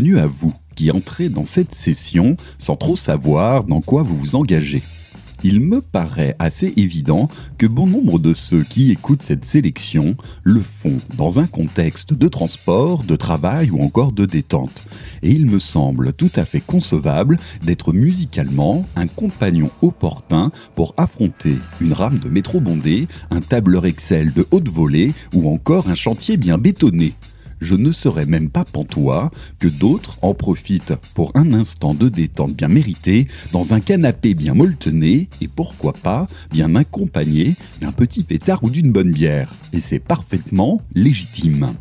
Bienvenue à vous qui entrez dans cette session sans trop savoir dans quoi vous vous engagez il me paraît assez évident que bon nombre de ceux qui écoutent cette sélection le font dans un contexte de transport, de travail ou encore de détente. Et il me semble tout à fait concevable d'être musicalement un compagnon opportun pour affronter une rame de métro bondée, un tableur Excel de haute volée ou encore un chantier bien bétonné je ne serais même pas pantois que d'autres en profitent pour un instant de détente bien mérité dans un canapé bien molletonné et pourquoi pas bien accompagné d'un petit pétard ou d'une bonne bière. Et c'est parfaitement légitime.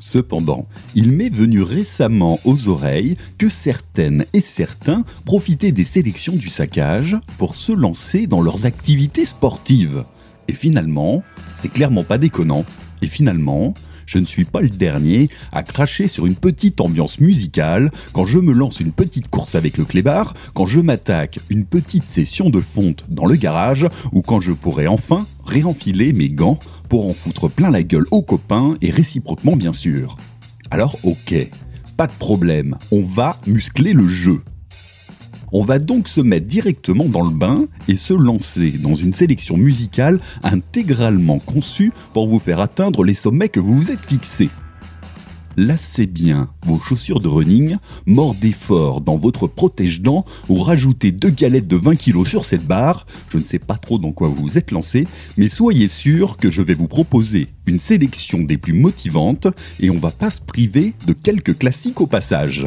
Cependant, il m'est venu récemment aux oreilles que certaines et certains profitaient des sélections du saccage pour se lancer dans leurs activités sportives. Et finalement, c'est clairement pas déconnant. Et finalement, je ne suis pas le dernier à cracher sur une petite ambiance musicale quand je me lance une petite course avec le clébard, quand je m'attaque une petite session de fonte dans le garage ou quand je pourrais enfin réenfiler mes gants pour en foutre plein la gueule aux copains et réciproquement bien sûr. Alors ok, pas de problème, on va muscler le jeu. On va donc se mettre directement dans le bain et se lancer dans une sélection musicale intégralement conçue pour vous faire atteindre les sommets que vous vous êtes fixés. Lassez bien vos chaussures de running, mordez fort dans votre protège-dents ou rajoutez deux galettes de 20 kg sur cette barre. Je ne sais pas trop dans quoi vous vous êtes lancé, mais soyez sûr que je vais vous proposer une sélection des plus motivantes et on va pas se priver de quelques classiques au passage.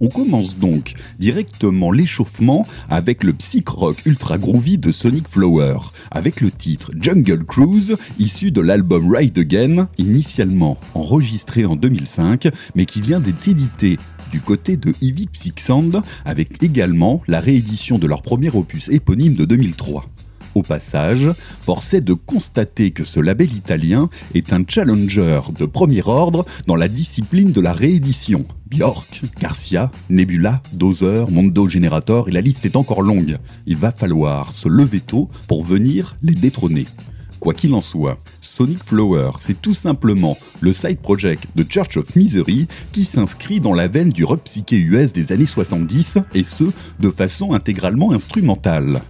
On commence donc directement l'échauffement avec le psych rock ultra groovy de Sonic Flower, avec le titre Jungle Cruise, issu de l'album Ride Again, initialement enregistré en 2005, mais qui vient d'être édité du côté de Ivy Psych Sound, avec également la réédition de leur premier opus éponyme de 2003. Au passage, force est de constater que ce label italien est un challenger de premier ordre dans la discipline de la réédition. Bjork, Garcia, Nebula, Dozer, Mondo Generator et la liste est encore longue. Il va falloir se lever tôt pour venir les détrôner. Quoi qu'il en soit, Sonic Flower, c'est tout simplement le side project de Church of Misery qui s'inscrit dans la veine du rock psyché US des années 70 et ce, de façon intégralement instrumentale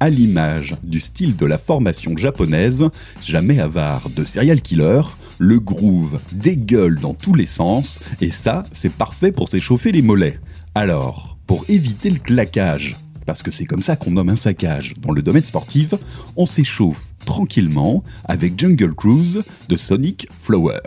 à l'image du style de la formation japonaise, jamais avare de serial killer, le groove dégueule dans tous les sens, et ça, c'est parfait pour s'échauffer les mollets. Alors, pour éviter le claquage, parce que c'est comme ça qu'on nomme un saccage dans le domaine sportif, on s'échauffe tranquillement avec Jungle Cruise de Sonic Flower.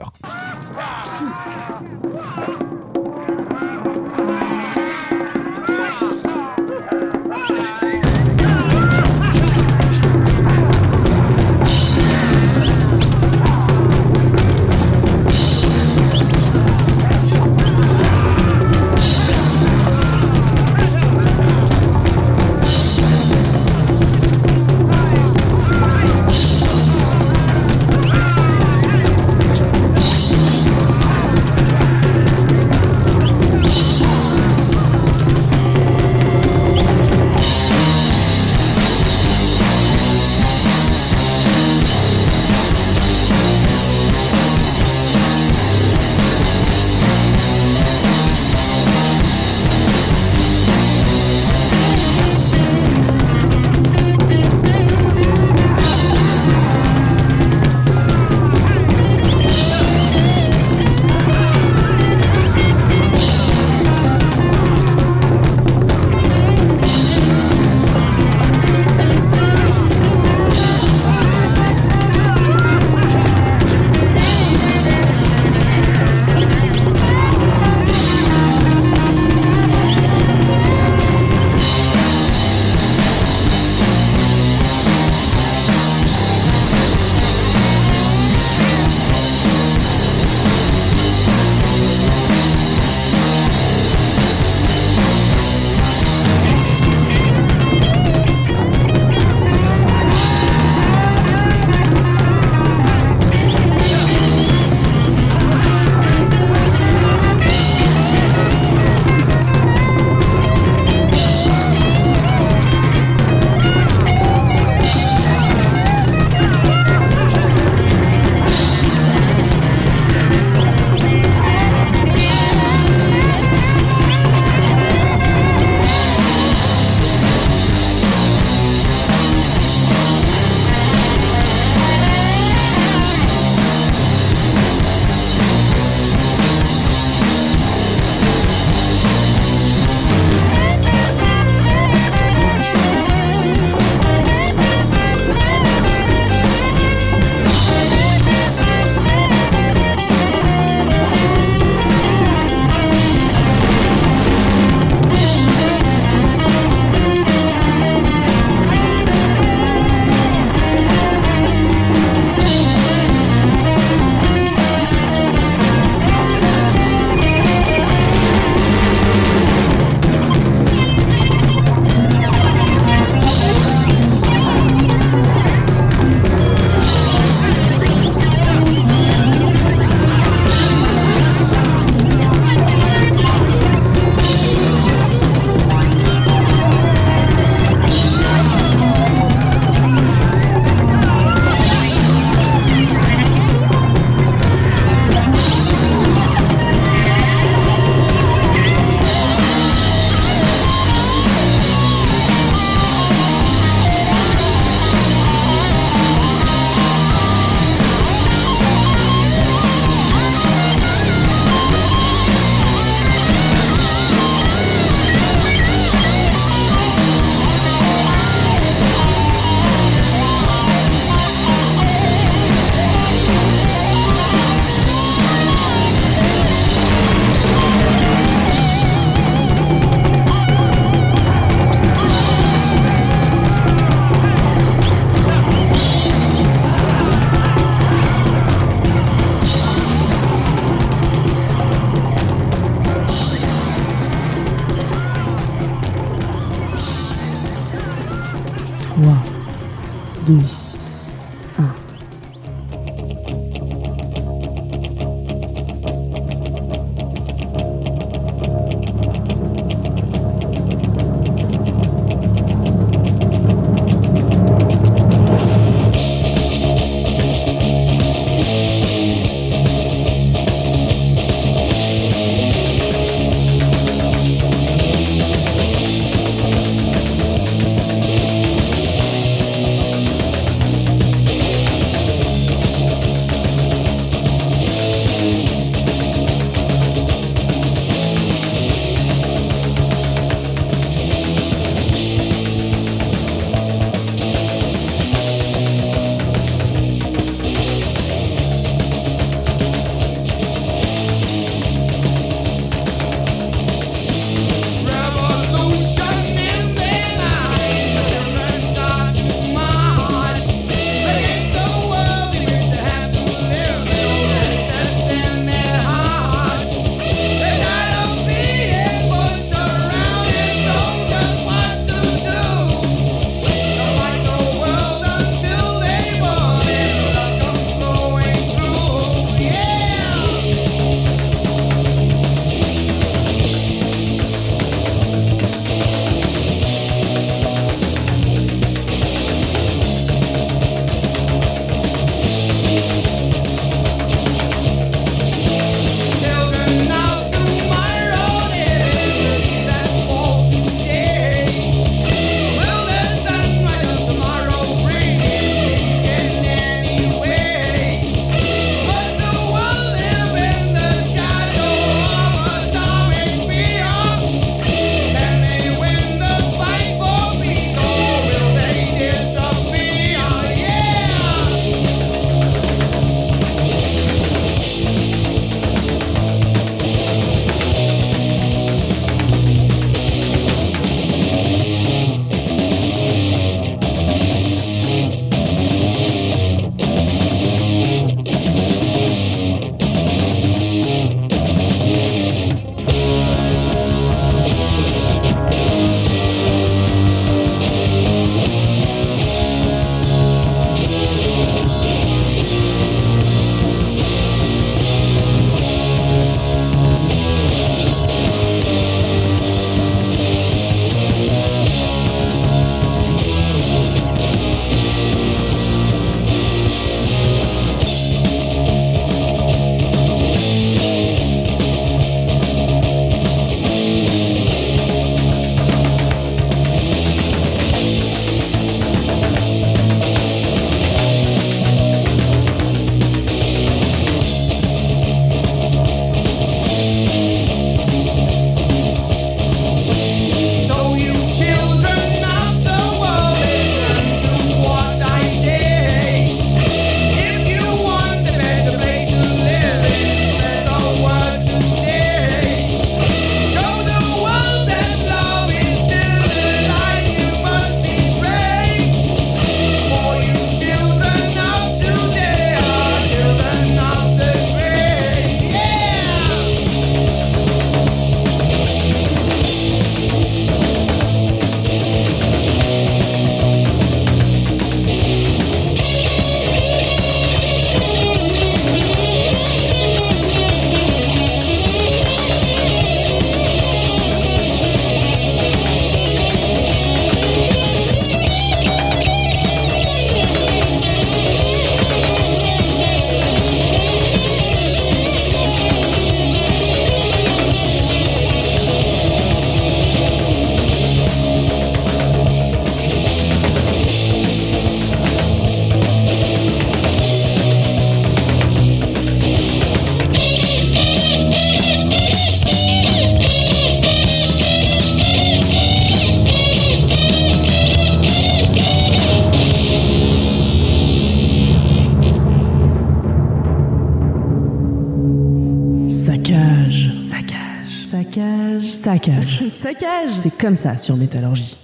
Comme ça sur Métallurgie.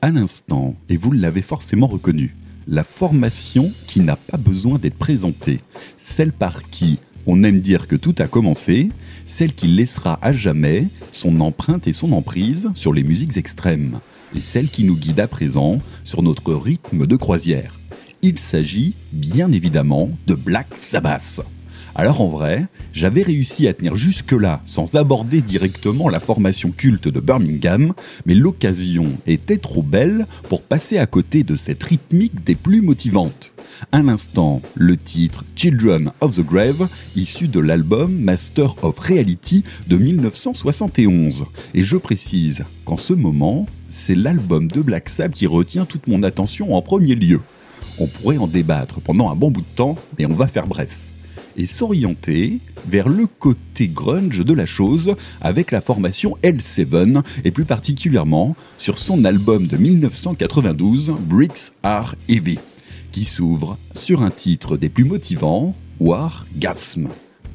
À l'instant, et vous l'avez forcément reconnu, la formation qui n'a pas besoin d'être présentée, celle par qui on aime dire que tout a commencé, celle qui laissera à jamais son empreinte et son emprise sur les musiques extrêmes. et celle qui nous guide à présent sur notre rythme de croisière. Il s'agit bien évidemment de Black Sabbath. Alors en vrai, j'avais réussi à tenir jusque-là sans aborder directement la formation culte de Birmingham, mais l'occasion était trop belle pour passer à côté de cette rythmique des plus motivantes. Un instant, le titre Children of the Grave, issu de l'album Master of Reality de 1971. Et je précise qu'en ce moment, c'est l'album de Black Sabbath qui retient toute mon attention en premier lieu. On pourrait en débattre pendant un bon bout de temps, mais on va faire bref et s'orienter vers le côté grunge de la chose avec la formation L7 et plus particulièrement sur son album de 1992 Bricks Are Heavy qui s'ouvre sur un titre des plus motivants, War Gasm.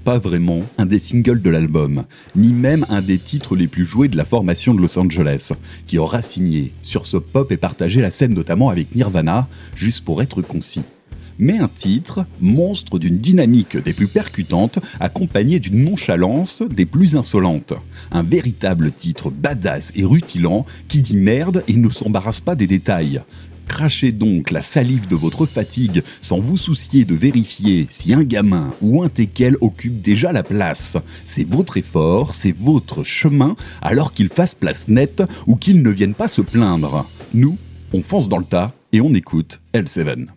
Pas vraiment un des singles de l'album, ni même un des titres les plus joués de la formation de Los Angeles, qui aura signé sur ce pop et partagé la scène notamment avec Nirvana, juste pour être concis mais un titre monstre d'une dynamique des plus percutantes, accompagné d'une nonchalance des plus insolentes. Un véritable titre badass et rutilant qui dit merde et ne s'embarrasse pas des détails. Crachez donc la salive de votre fatigue sans vous soucier de vérifier si un gamin ou un teckel occupe déjà la place. C'est votre effort, c'est votre chemin, alors qu'il fasse place nette ou qu'il ne vienne pas se plaindre. Nous, on fonce dans le tas et on écoute L7.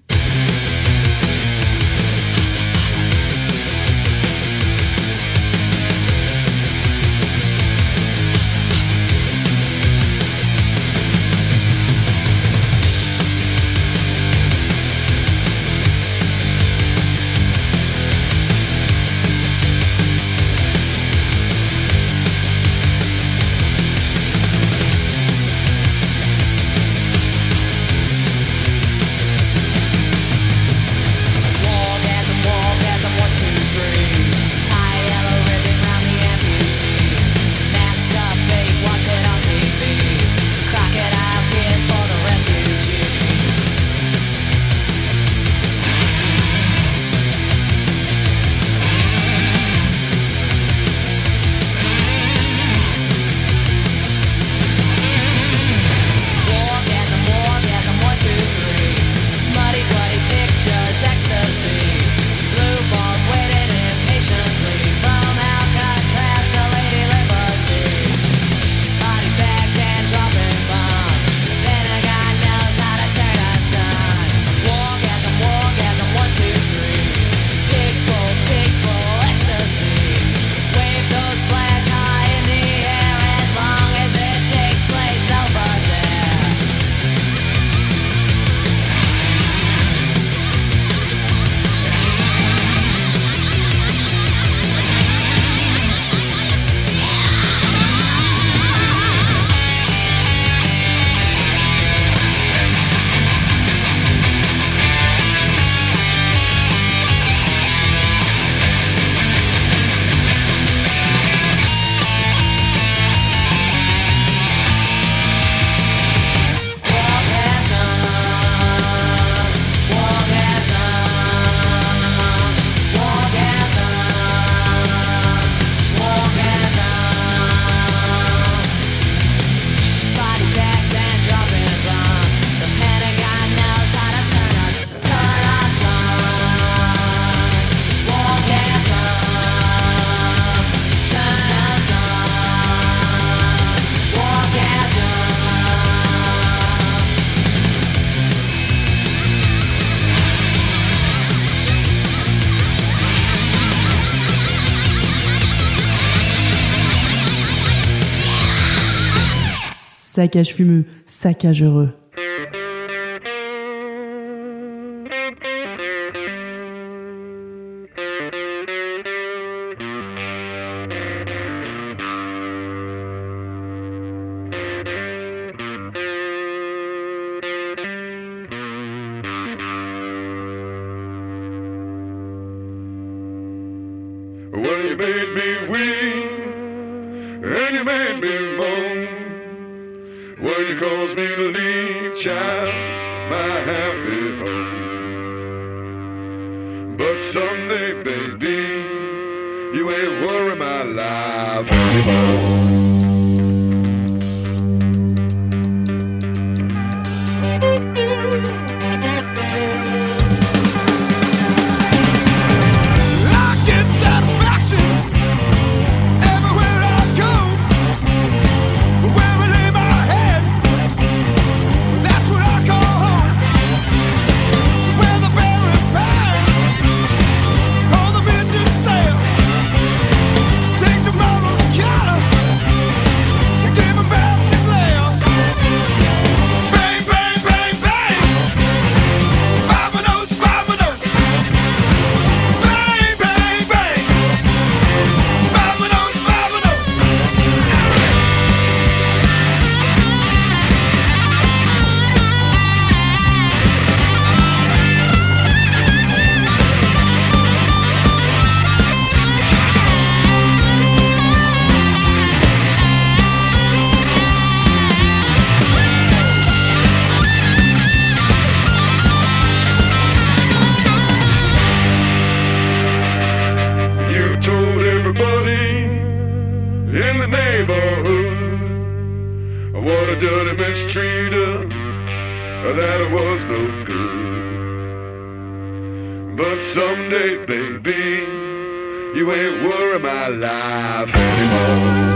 Saccage fumeux, saccage heureux. Worry my life anymore.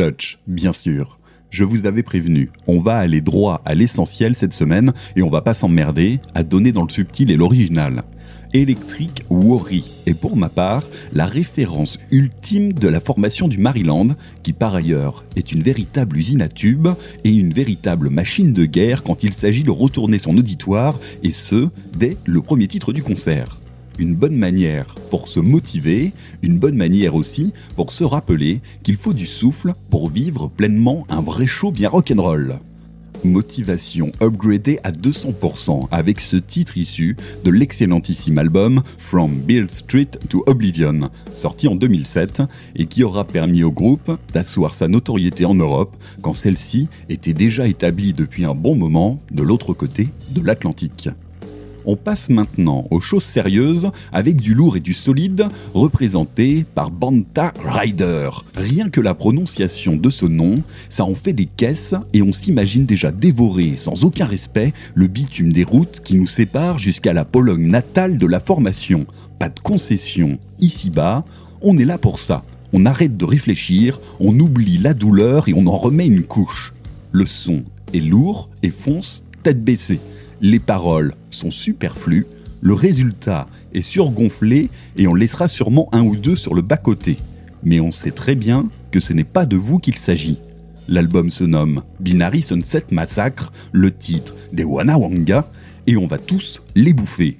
Clutch, bien sûr. Je vous avais prévenu, on va aller droit à l'essentiel cette semaine et on va pas s'emmerder à donner dans le subtil et l'original. Electric Worry est pour ma part la référence ultime de la formation du Maryland, qui par ailleurs est une véritable usine à tubes et une véritable machine de guerre quand il s'agit de retourner son auditoire, et ce, dès le premier titre du concert une bonne manière pour se motiver, une bonne manière aussi pour se rappeler qu'il faut du souffle pour vivre pleinement un vrai show bien rock'n'roll. Motivation upgradée à 200% avec ce titre issu de l'excellentissime album From Bill Street to Oblivion, sorti en 2007 et qui aura permis au groupe d'asseoir sa notoriété en Europe quand celle-ci était déjà établie depuis un bon moment de l'autre côté de l'Atlantique. On passe maintenant aux choses sérieuses avec du lourd et du solide représenté par Banta Rider. Rien que la prononciation de ce nom, ça en fait des caisses et on s'imagine déjà dévorer sans aucun respect le bitume des routes qui nous séparent jusqu'à la Pologne natale de la formation. Pas de concession ici-bas, on est là pour ça. On arrête de réfléchir, on oublie la douleur et on en remet une couche. Le son est lourd et fonce tête baissée les paroles sont superflues, le résultat est surgonflé et on laissera sûrement un ou deux sur le bas-côté. Mais on sait très bien que ce n'est pas de vous qu'il s'agit. L'album se nomme Binary Sunset Massacre, le titre des Wanawanga, et on va tous les bouffer.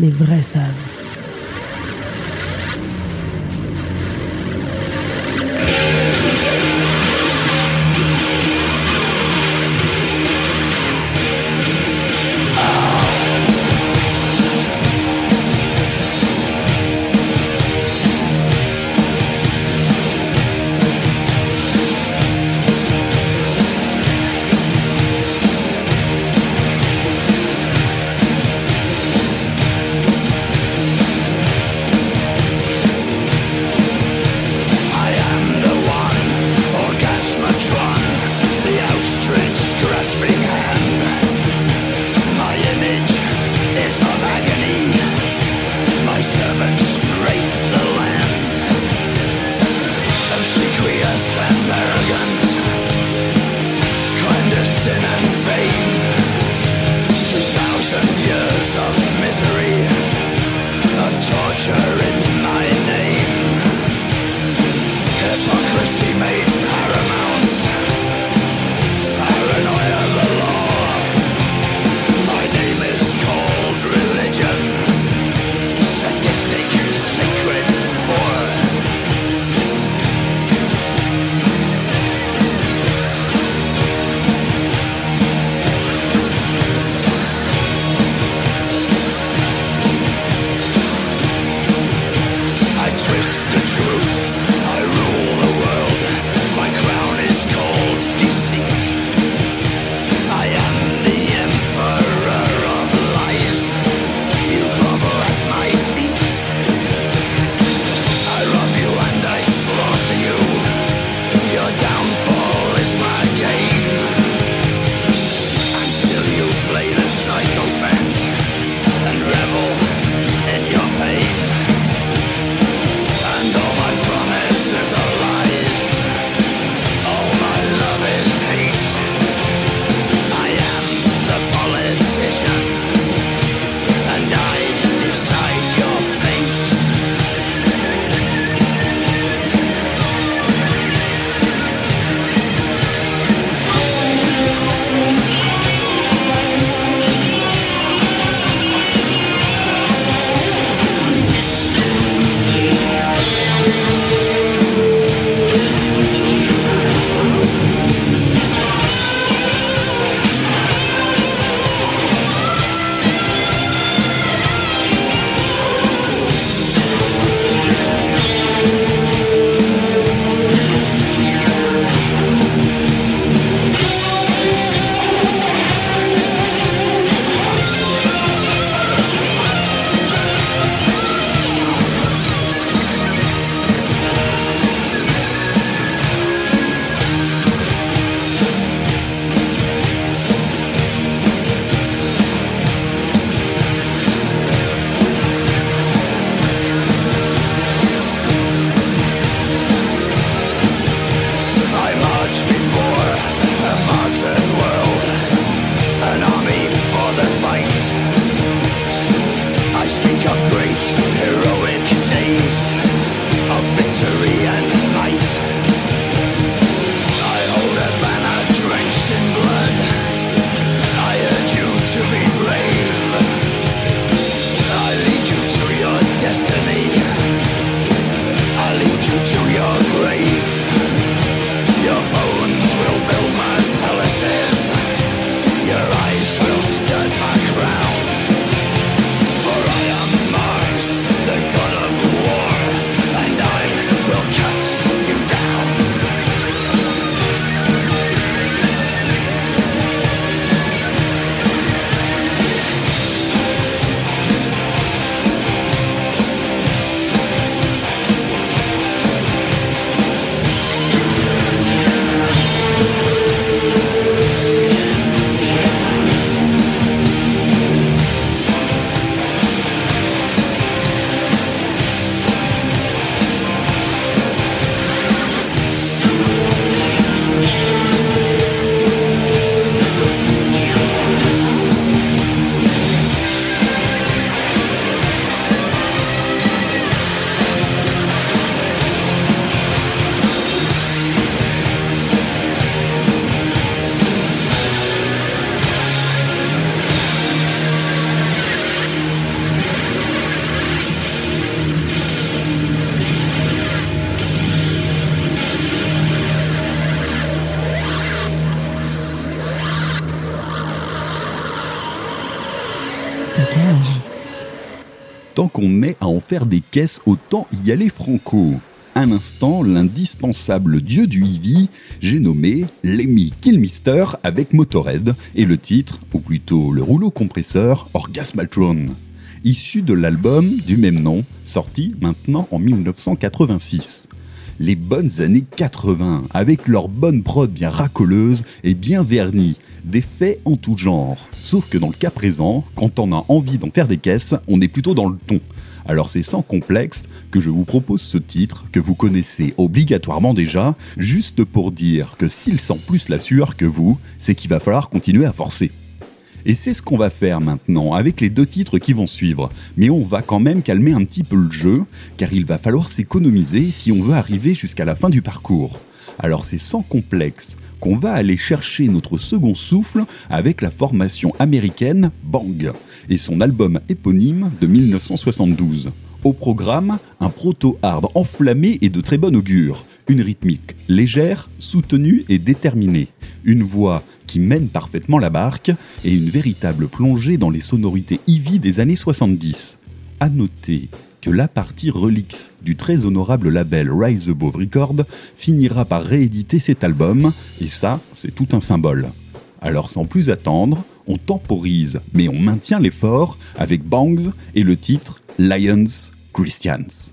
Les vrais savent. Faire des caisses, autant y aller franco. Un instant, l'indispensable dieu du Eevee, j'ai nommé Lemmy Killmister avec Motorhead et le titre, ou plutôt le rouleau compresseur, Orgasmatron. Issu de l'album du même nom, sorti maintenant en 1986 les bonnes années 80, avec leur bonne prod bien racoleuse et bien vernie, des faits en tout genre. Sauf que dans le cas présent, quand on a envie d'en faire des caisses, on est plutôt dans le ton. Alors c'est sans complexe que je vous propose ce titre que vous connaissez obligatoirement déjà, juste pour dire que s'il sent plus la sueur que vous, c'est qu'il va falloir continuer à forcer. Et c'est ce qu'on va faire maintenant avec les deux titres qui vont suivre. Mais on va quand même calmer un petit peu le jeu, car il va falloir s'économiser si on veut arriver jusqu'à la fin du parcours. Alors c'est sans complexe qu'on va aller chercher notre second souffle avec la formation américaine Bang et son album éponyme de 1972. Au programme, un proto-hard enflammé et de très bon augure, une rythmique légère, soutenue et déterminée, une voix qui mène parfaitement la barque et une véritable plongée dans les sonorités Ivy des années 70. À noter que la partie Relix du très honorable label Rise Above Record finira par rééditer cet album, et ça, c'est tout un symbole. Alors sans plus attendre, on temporise, mais on maintient l'effort avec Bangs et le titre Lions Christians.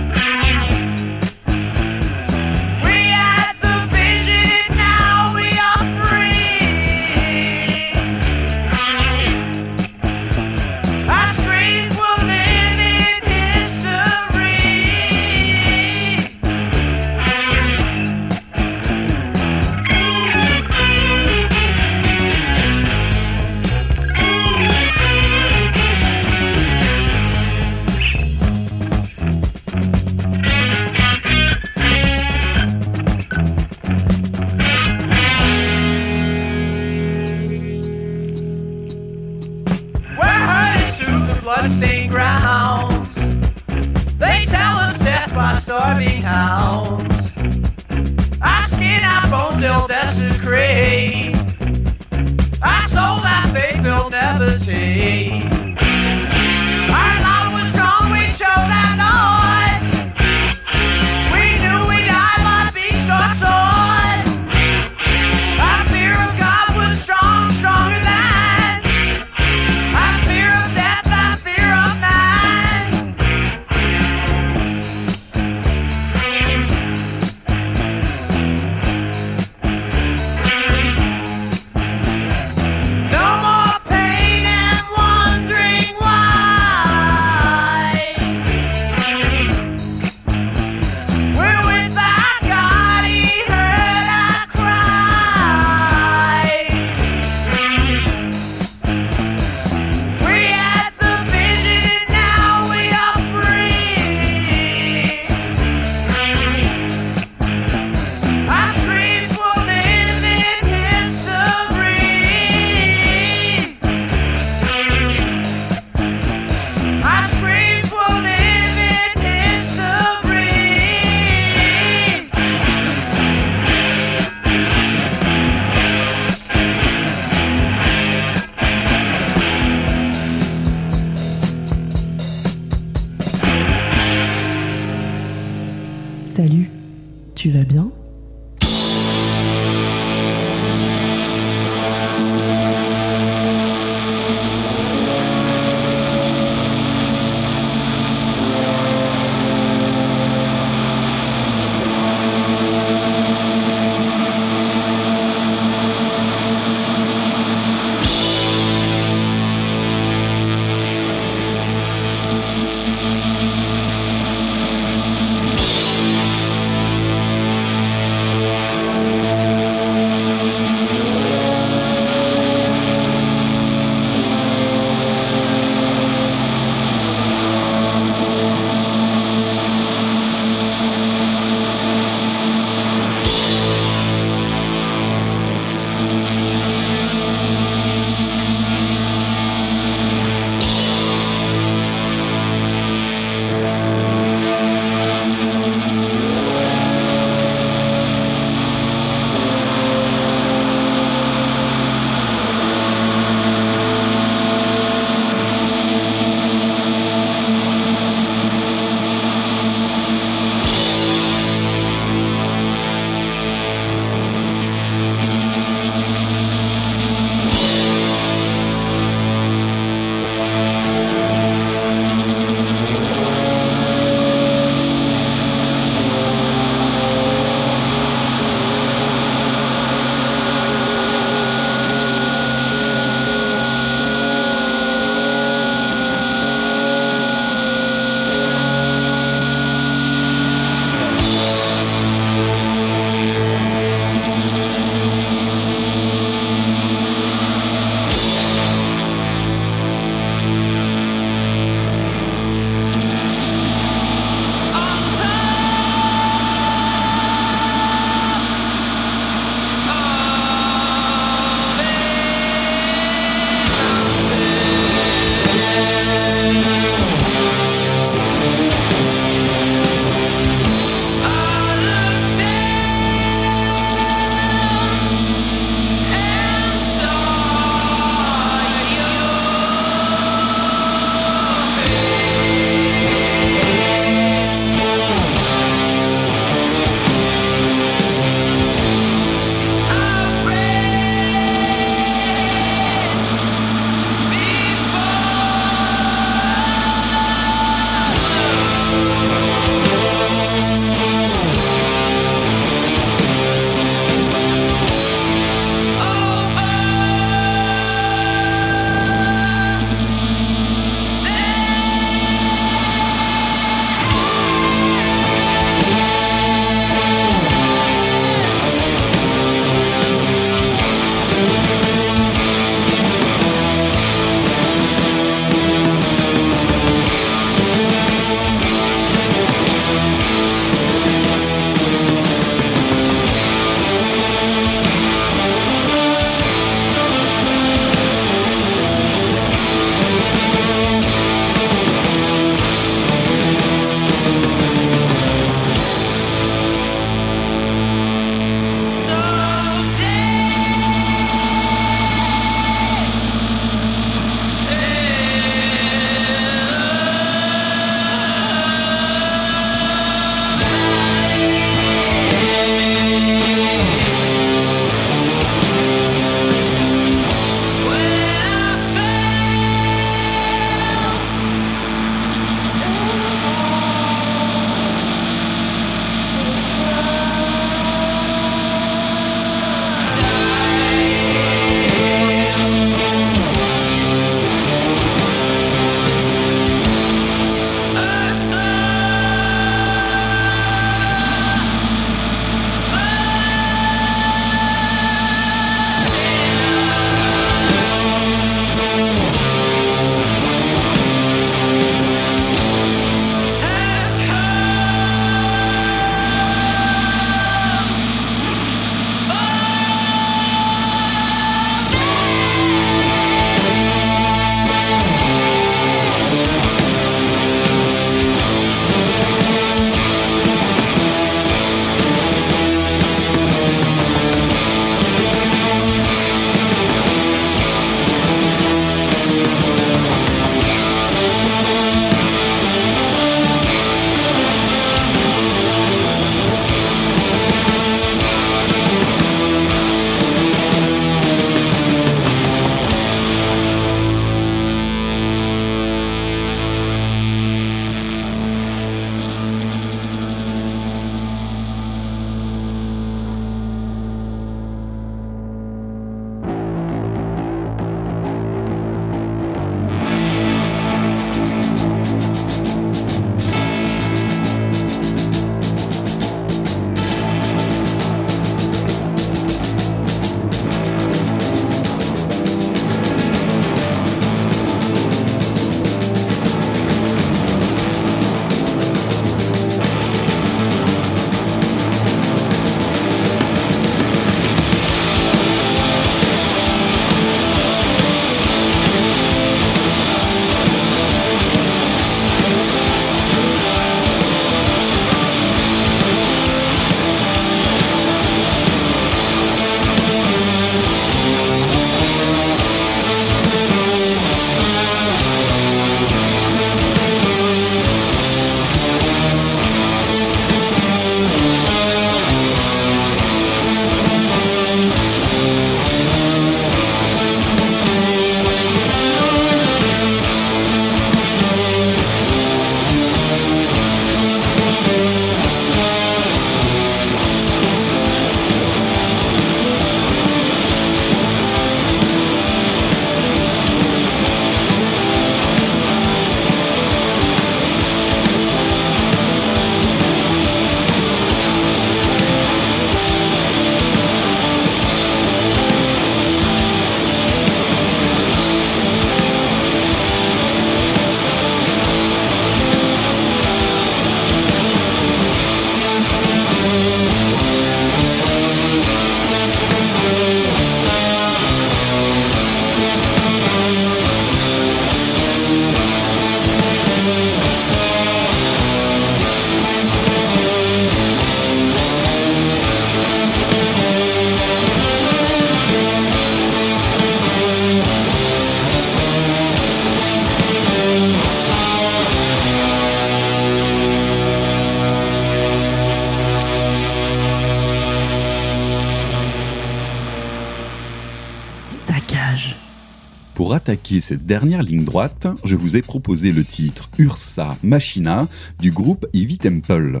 Attaquer cette dernière ligne droite, je vous ai proposé le titre Ursa Machina du groupe Ivy Temple.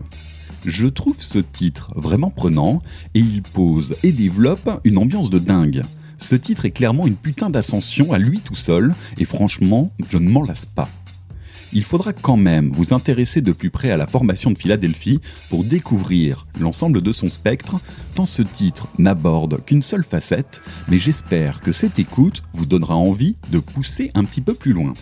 Je trouve ce titre vraiment prenant et il pose et développe une ambiance de dingue. Ce titre est clairement une putain d'ascension à lui tout seul et franchement, je ne m'en lasse pas. Il faudra quand même vous intéresser de plus près à la formation de Philadelphie pour découvrir l'ensemble de son spectre, tant ce titre n'aborde qu'une seule facette, mais j'espère que cette écoute vous donnera envie de pousser un petit peu plus loin.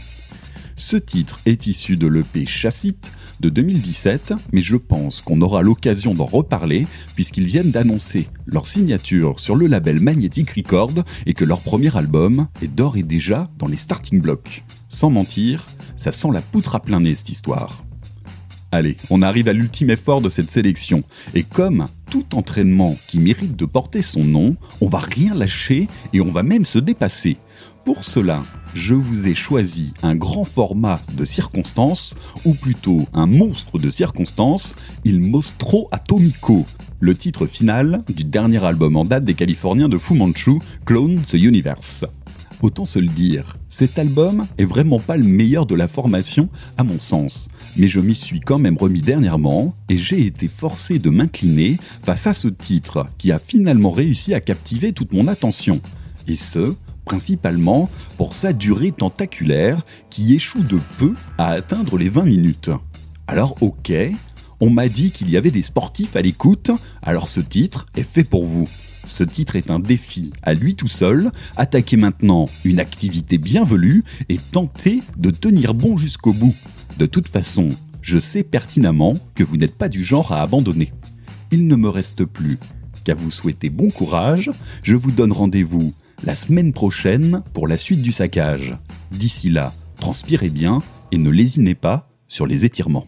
Ce titre est issu de l'EP Chassit de 2017, mais je pense qu'on aura l'occasion d'en reparler puisqu'ils viennent d'annoncer leur signature sur le label Magnetic Record et que leur premier album est d'ores et déjà dans les starting blocks. Sans mentir, ça sent la poutre à plein nez cette histoire. Allez, on arrive à l'ultime effort de cette sélection. Et comme tout entraînement qui mérite de porter son nom, on va rien lâcher et on va même se dépasser. Pour cela, je vous ai choisi un grand format de circonstances, ou plutôt un monstre de circonstances, Il Mostro Atomico, le titre final du dernier album en date des Californiens de Fu Manchu, Clone the Universe. Autant se le dire, cet album est vraiment pas le meilleur de la formation à mon sens, mais je m'y suis quand même remis dernièrement et j'ai été forcé de m'incliner face à ce titre qui a finalement réussi à captiver toute mon attention. Et ce, principalement pour sa durée tentaculaire qui échoue de peu à atteindre les 20 minutes. Alors ok, on m'a dit qu'il y avait des sportifs à l'écoute, alors ce titre est fait pour vous. Ce titre est un défi à lui tout seul, attaquez maintenant une activité bienvenue et tentez de tenir bon jusqu'au bout. De toute façon, je sais pertinemment que vous n'êtes pas du genre à abandonner. Il ne me reste plus qu'à vous souhaiter bon courage, je vous donne rendez-vous la semaine prochaine pour la suite du saccage. D'ici là, transpirez bien et ne lésinez pas sur les étirements.